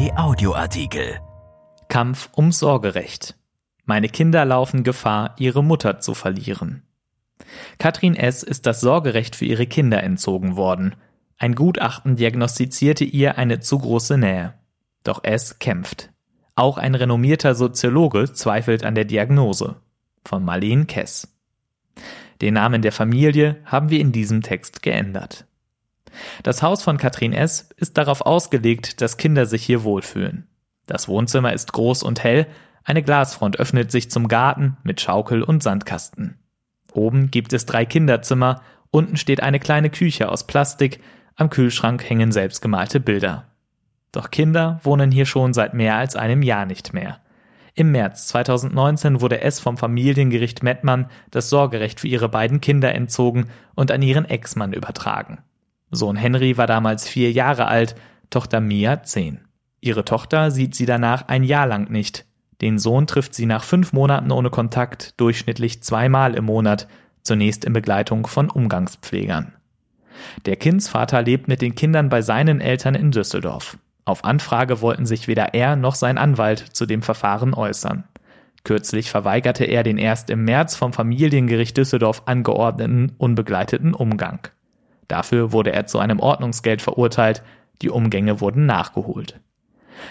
Kai Audioartikel. Kampf ums Sorgerecht. Meine Kinder laufen Gefahr, ihre Mutter zu verlieren. Katrin S. ist das Sorgerecht für ihre Kinder entzogen worden. Ein Gutachten diagnostizierte ihr eine zu große Nähe. Doch S. kämpft. Auch ein renommierter Soziologe zweifelt an der Diagnose. Von Marlene Kess. Den Namen der Familie haben wir in diesem Text geändert. Das Haus von Katrin S. ist darauf ausgelegt, dass Kinder sich hier wohlfühlen. Das Wohnzimmer ist groß und hell, eine Glasfront öffnet sich zum Garten mit Schaukel und Sandkasten. Oben gibt es drei Kinderzimmer, unten steht eine kleine Küche aus Plastik, am Kühlschrank hängen selbstgemalte Bilder. Doch Kinder wohnen hier schon seit mehr als einem Jahr nicht mehr. Im März 2019 wurde es vom Familiengericht Mettmann das Sorgerecht für ihre beiden Kinder entzogen und an ihren Ex-Mann übertragen. Sohn Henry war damals vier Jahre alt, Tochter Mia zehn. Ihre Tochter sieht sie danach ein Jahr lang nicht. Den Sohn trifft sie nach fünf Monaten ohne Kontakt durchschnittlich zweimal im Monat, zunächst in Begleitung von Umgangspflegern. Der Kindsvater lebt mit den Kindern bei seinen Eltern in Düsseldorf. Auf Anfrage wollten sich weder er noch sein Anwalt zu dem Verfahren äußern. Kürzlich verweigerte er den erst im März vom Familiengericht Düsseldorf angeordneten unbegleiteten Umgang. Dafür wurde er zu einem Ordnungsgeld verurteilt, die Umgänge wurden nachgeholt.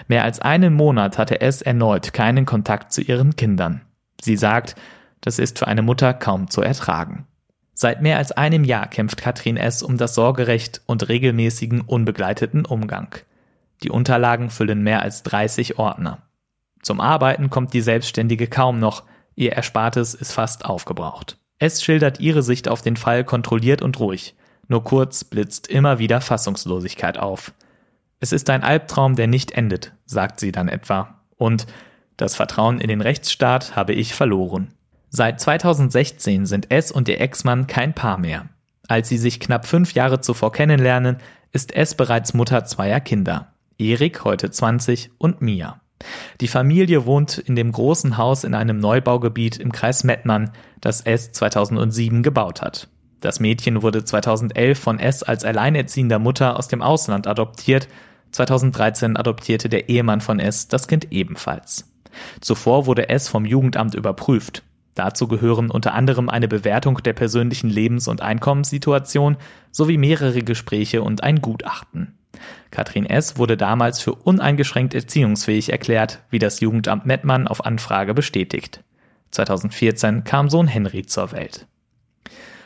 Mehr als einen Monat hatte es erneut keinen Kontakt zu ihren Kindern. Sie sagt, das ist für eine Mutter kaum zu ertragen. Seit mehr als einem Jahr kämpft Katrin S. um das Sorgerecht und regelmäßigen unbegleiteten Umgang. Die Unterlagen füllen mehr als 30 Ordner. Zum Arbeiten kommt die Selbstständige kaum noch, ihr Erspartes ist fast aufgebraucht. Es schildert ihre Sicht auf den Fall kontrolliert und ruhig. Nur kurz blitzt immer wieder Fassungslosigkeit auf. Es ist ein Albtraum, der nicht endet, sagt sie dann etwa. Und das Vertrauen in den Rechtsstaat habe ich verloren. Seit 2016 sind es und ihr Ex-Mann kein Paar mehr. Als sie sich knapp fünf Jahre zuvor kennenlernen, ist es bereits Mutter zweier Kinder. Erik, heute 20, und Mia. Die Familie wohnt in dem großen Haus in einem Neubaugebiet im Kreis Mettmann, das es 2007 gebaut hat. Das Mädchen wurde 2011 von S als alleinerziehender Mutter aus dem Ausland adoptiert. 2013 adoptierte der Ehemann von S das Kind ebenfalls. Zuvor wurde S vom Jugendamt überprüft. Dazu gehören unter anderem eine Bewertung der persönlichen Lebens- und Einkommenssituation sowie mehrere Gespräche und ein Gutachten. Katrin S. wurde damals für uneingeschränkt erziehungsfähig erklärt, wie das Jugendamt Mettmann auf Anfrage bestätigt. 2014 kam Sohn Henry zur Welt.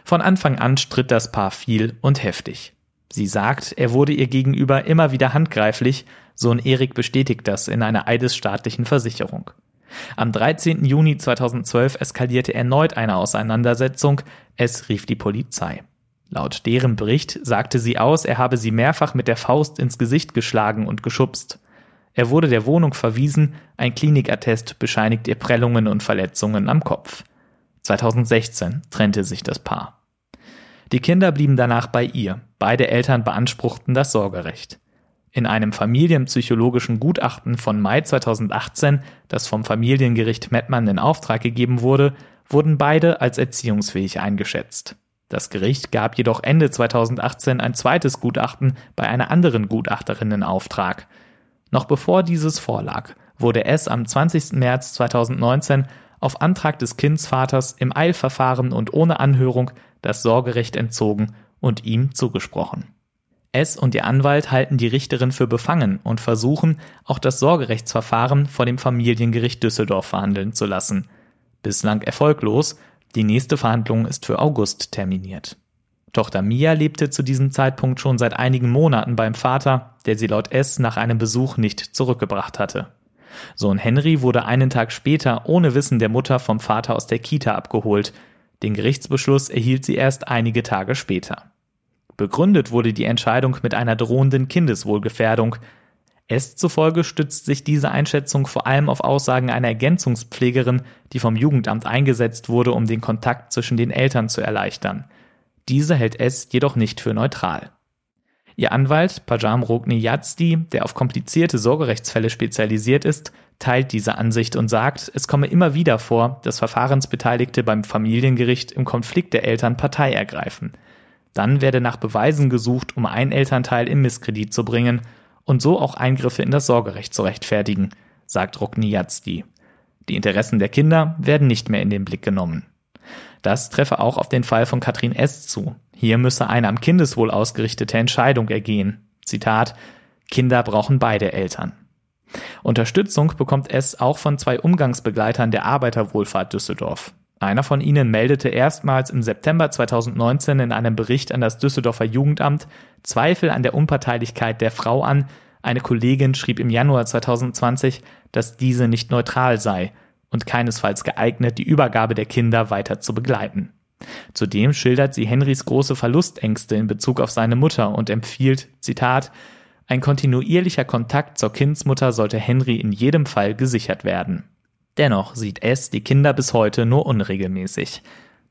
Von Anfang an stritt das Paar viel und heftig. Sie sagt, er wurde ihr gegenüber immer wieder handgreiflich, Sohn Erik bestätigt das in einer eidesstaatlichen Versicherung. Am 13. Juni 2012 eskalierte erneut eine Auseinandersetzung, es rief die Polizei. Laut deren Bericht sagte sie aus, er habe sie mehrfach mit der Faust ins Gesicht geschlagen und geschubst. Er wurde der Wohnung verwiesen, ein Klinikattest bescheinigt ihr Prellungen und Verletzungen am Kopf. 2016 trennte sich das Paar. Die Kinder blieben danach bei ihr. Beide Eltern beanspruchten das Sorgerecht. In einem familienpsychologischen Gutachten von Mai 2018, das vom Familiengericht Mettmann in Auftrag gegeben wurde, wurden beide als erziehungsfähig eingeschätzt. Das Gericht gab jedoch Ende 2018 ein zweites Gutachten bei einer anderen Gutachterin in Auftrag. Noch bevor dieses vorlag, wurde es am 20. März 2019 auf Antrag des Kindsvaters im Eilverfahren und ohne Anhörung das Sorgerecht entzogen und ihm zugesprochen. Es und ihr Anwalt halten die Richterin für befangen und versuchen, auch das Sorgerechtsverfahren vor dem Familiengericht Düsseldorf verhandeln zu lassen. Bislang erfolglos, die nächste Verhandlung ist für August terminiert. Tochter Mia lebte zu diesem Zeitpunkt schon seit einigen Monaten beim Vater, der sie laut S nach einem Besuch nicht zurückgebracht hatte. Sohn Henry wurde einen Tag später ohne Wissen der Mutter vom Vater aus der Kita abgeholt. Den Gerichtsbeschluss erhielt sie erst einige Tage später. Begründet wurde die Entscheidung mit einer drohenden Kindeswohlgefährdung. Es zufolge stützt sich diese Einschätzung vor allem auf Aussagen einer Ergänzungspflegerin, die vom Jugendamt eingesetzt wurde, um den Kontakt zwischen den Eltern zu erleichtern. Diese hält es jedoch nicht für neutral. Ihr Anwalt Pajam Rogni Yazdi, der auf komplizierte Sorgerechtsfälle spezialisiert ist, teilt diese Ansicht und sagt, es komme immer wieder vor, dass Verfahrensbeteiligte beim Familiengericht im Konflikt der Eltern Partei ergreifen. Dann werde nach Beweisen gesucht, um einen Elternteil im Misskredit zu bringen, und so auch Eingriffe in das Sorgerecht zu rechtfertigen, sagt Rokniatski. Die Interessen der Kinder werden nicht mehr in den Blick genommen. Das treffe auch auf den Fall von Katrin S. zu. Hier müsse eine am Kindeswohl ausgerichtete Entscheidung ergehen. Zitat Kinder brauchen beide Eltern. Unterstützung bekommt S auch von zwei Umgangsbegleitern der Arbeiterwohlfahrt Düsseldorf. Einer von ihnen meldete erstmals im September 2019 in einem Bericht an das Düsseldorfer Jugendamt Zweifel an der Unparteilichkeit der Frau an. Eine Kollegin schrieb im Januar 2020, dass diese nicht neutral sei und keinesfalls geeignet, die Übergabe der Kinder weiter zu begleiten. Zudem schildert sie Henrys große Verlustängste in Bezug auf seine Mutter und empfiehlt, Zitat, ein kontinuierlicher Kontakt zur Kindsmutter sollte Henry in jedem Fall gesichert werden. Dennoch sieht S die Kinder bis heute nur unregelmäßig.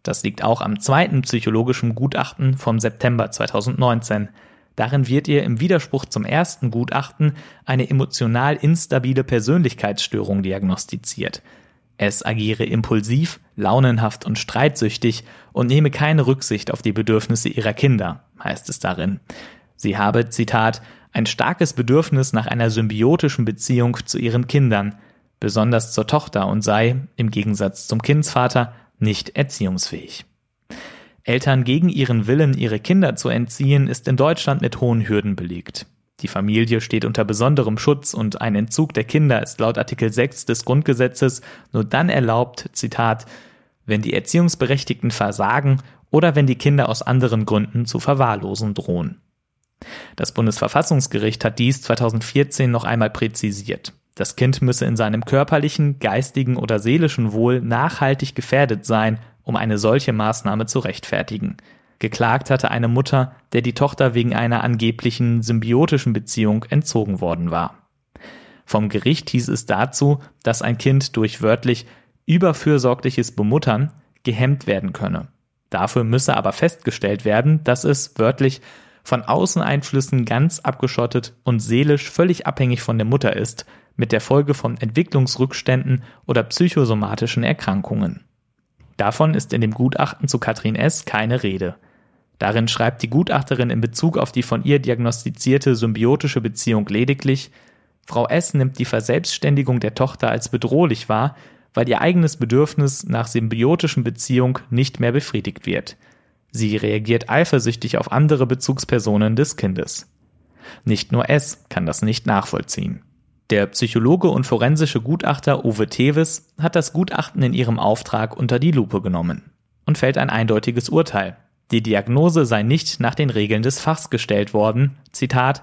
Das liegt auch am zweiten psychologischen Gutachten vom September 2019. Darin wird ihr im Widerspruch zum ersten Gutachten eine emotional instabile Persönlichkeitsstörung diagnostiziert. Es agiere impulsiv, launenhaft und streitsüchtig und nehme keine Rücksicht auf die Bedürfnisse ihrer Kinder, heißt es darin. Sie habe, Zitat, ein starkes Bedürfnis nach einer symbiotischen Beziehung zu ihren Kindern, besonders zur Tochter und sei, im Gegensatz zum Kindsvater, nicht erziehungsfähig. Eltern gegen ihren Willen, ihre Kinder zu entziehen, ist in Deutschland mit hohen Hürden belegt. Die Familie steht unter besonderem Schutz und ein Entzug der Kinder ist laut Artikel 6 des Grundgesetzes nur dann erlaubt, Zitat, wenn die Erziehungsberechtigten versagen oder wenn die Kinder aus anderen Gründen zu verwahrlosen drohen. Das Bundesverfassungsgericht hat dies 2014 noch einmal präzisiert. Das Kind müsse in seinem körperlichen, geistigen oder seelischen Wohl nachhaltig gefährdet sein, um eine solche Maßnahme zu rechtfertigen. Geklagt hatte eine Mutter, der die Tochter wegen einer angeblichen symbiotischen Beziehung entzogen worden war. Vom Gericht hieß es dazu, dass ein Kind durch wörtlich überfürsorgliches Bemuttern gehemmt werden könne. Dafür müsse aber festgestellt werden, dass es wörtlich von Außeneinflüssen ganz abgeschottet und seelisch völlig abhängig von der Mutter ist, mit der Folge von Entwicklungsrückständen oder psychosomatischen Erkrankungen. Davon ist in dem Gutachten zu Katrin S. keine Rede. Darin schreibt die Gutachterin in Bezug auf die von ihr diagnostizierte symbiotische Beziehung lediglich, Frau S. nimmt die Verselbstständigung der Tochter als bedrohlich wahr, weil ihr eigenes Bedürfnis nach symbiotischen Beziehung nicht mehr befriedigt wird – Sie reagiert eifersüchtig auf andere Bezugspersonen des Kindes. Nicht nur S kann das nicht nachvollziehen. Der Psychologe und forensische Gutachter Uwe Tevis hat das Gutachten in ihrem Auftrag unter die Lupe genommen und fällt ein eindeutiges Urteil. Die Diagnose sei nicht nach den Regeln des Fachs gestellt worden, Zitat,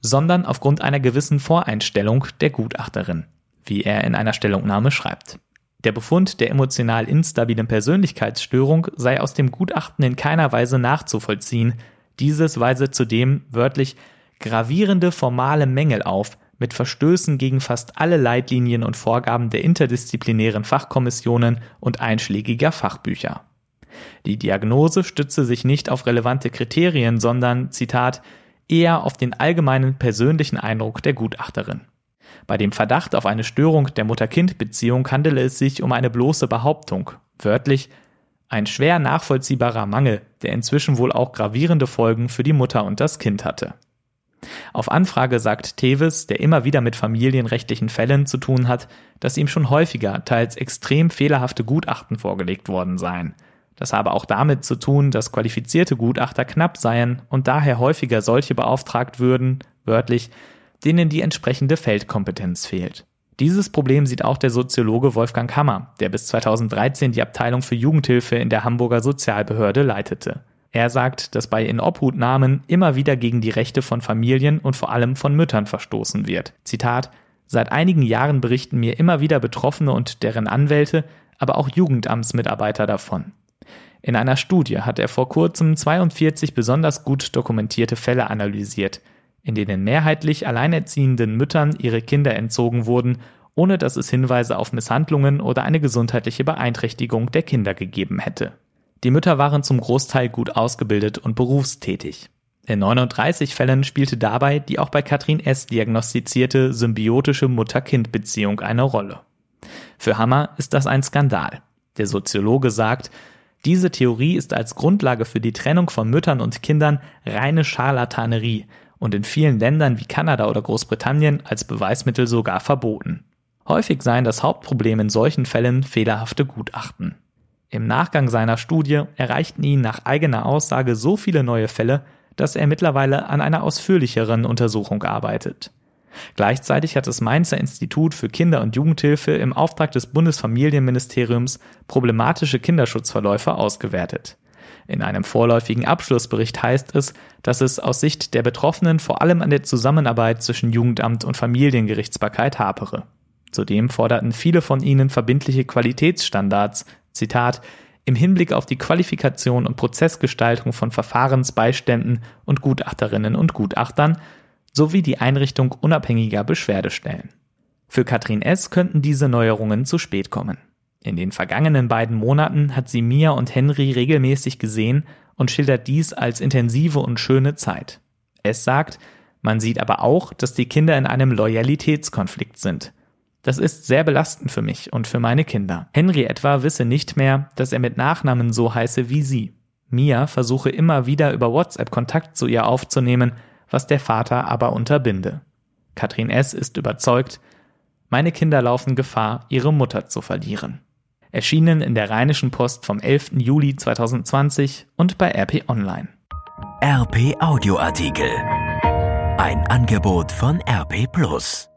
sondern aufgrund einer gewissen Voreinstellung der Gutachterin, wie er in einer Stellungnahme schreibt. Der Befund der emotional instabilen Persönlichkeitsstörung sei aus dem Gutachten in keiner Weise nachzuvollziehen. Dieses weise zudem wörtlich gravierende formale Mängel auf, mit Verstößen gegen fast alle Leitlinien und Vorgaben der interdisziplinären Fachkommissionen und einschlägiger Fachbücher. Die Diagnose stütze sich nicht auf relevante Kriterien, sondern, Zitat, eher auf den allgemeinen persönlichen Eindruck der Gutachterin. Bei dem Verdacht auf eine Störung der Mutter-Kind-Beziehung handele es sich um eine bloße Behauptung, wörtlich ein schwer nachvollziehbarer Mangel, der inzwischen wohl auch gravierende Folgen für die Mutter und das Kind hatte. Auf Anfrage sagt Tevis, der immer wieder mit familienrechtlichen Fällen zu tun hat, dass ihm schon häufiger teils extrem fehlerhafte Gutachten vorgelegt worden seien. Das habe auch damit zu tun, dass qualifizierte Gutachter knapp seien und daher häufiger solche beauftragt würden, wörtlich, denen die entsprechende Feldkompetenz fehlt. Dieses Problem sieht auch der Soziologe Wolfgang Hammer, der bis 2013 die Abteilung für Jugendhilfe in der Hamburger Sozialbehörde leitete. Er sagt, dass bei Inobhutnahmen immer wieder gegen die Rechte von Familien und vor allem von Müttern verstoßen wird. Zitat Seit einigen Jahren berichten mir immer wieder Betroffene und deren Anwälte, aber auch Jugendamtsmitarbeiter davon. In einer Studie hat er vor kurzem 42 besonders gut dokumentierte Fälle analysiert in denen mehrheitlich alleinerziehenden Müttern ihre Kinder entzogen wurden, ohne dass es Hinweise auf Misshandlungen oder eine gesundheitliche Beeinträchtigung der Kinder gegeben hätte. Die Mütter waren zum Großteil gut ausgebildet und berufstätig. In 39 Fällen spielte dabei die auch bei Katrin S. diagnostizierte symbiotische Mutter-Kind-Beziehung eine Rolle. Für Hammer ist das ein Skandal. Der Soziologe sagt, diese Theorie ist als Grundlage für die Trennung von Müttern und Kindern reine Scharlatanerie und in vielen Ländern wie Kanada oder Großbritannien als Beweismittel sogar verboten. Häufig seien das Hauptproblem in solchen Fällen fehlerhafte Gutachten. Im Nachgang seiner Studie erreichten ihn nach eigener Aussage so viele neue Fälle, dass er mittlerweile an einer ausführlicheren Untersuchung arbeitet. Gleichzeitig hat das Mainzer Institut für Kinder- und Jugendhilfe im Auftrag des Bundesfamilienministeriums problematische Kinderschutzverläufe ausgewertet. In einem vorläufigen Abschlussbericht heißt es, dass es aus Sicht der Betroffenen vor allem an der Zusammenarbeit zwischen Jugendamt und Familiengerichtsbarkeit hapere. Zudem forderten viele von ihnen verbindliche Qualitätsstandards, Zitat, im Hinblick auf die Qualifikation und Prozessgestaltung von Verfahrensbeiständen und Gutachterinnen und Gutachtern sowie die Einrichtung unabhängiger Beschwerdestellen. Für Katrin S. könnten diese Neuerungen zu spät kommen. In den vergangenen beiden Monaten hat sie Mia und Henry regelmäßig gesehen und schildert dies als intensive und schöne Zeit. Es sagt, man sieht aber auch, dass die Kinder in einem Loyalitätskonflikt sind. Das ist sehr belastend für mich und für meine Kinder. Henry etwa wisse nicht mehr, dass er mit Nachnamen so heiße wie sie. Mia versuche immer wieder über WhatsApp Kontakt zu ihr aufzunehmen, was der Vater aber unterbinde. Katrin S. ist überzeugt, meine Kinder laufen Gefahr, ihre Mutter zu verlieren. Erschienen in der Rheinischen Post vom 11. Juli 2020 und bei RP Online. RP Audioartikel. Ein Angebot von RP Plus.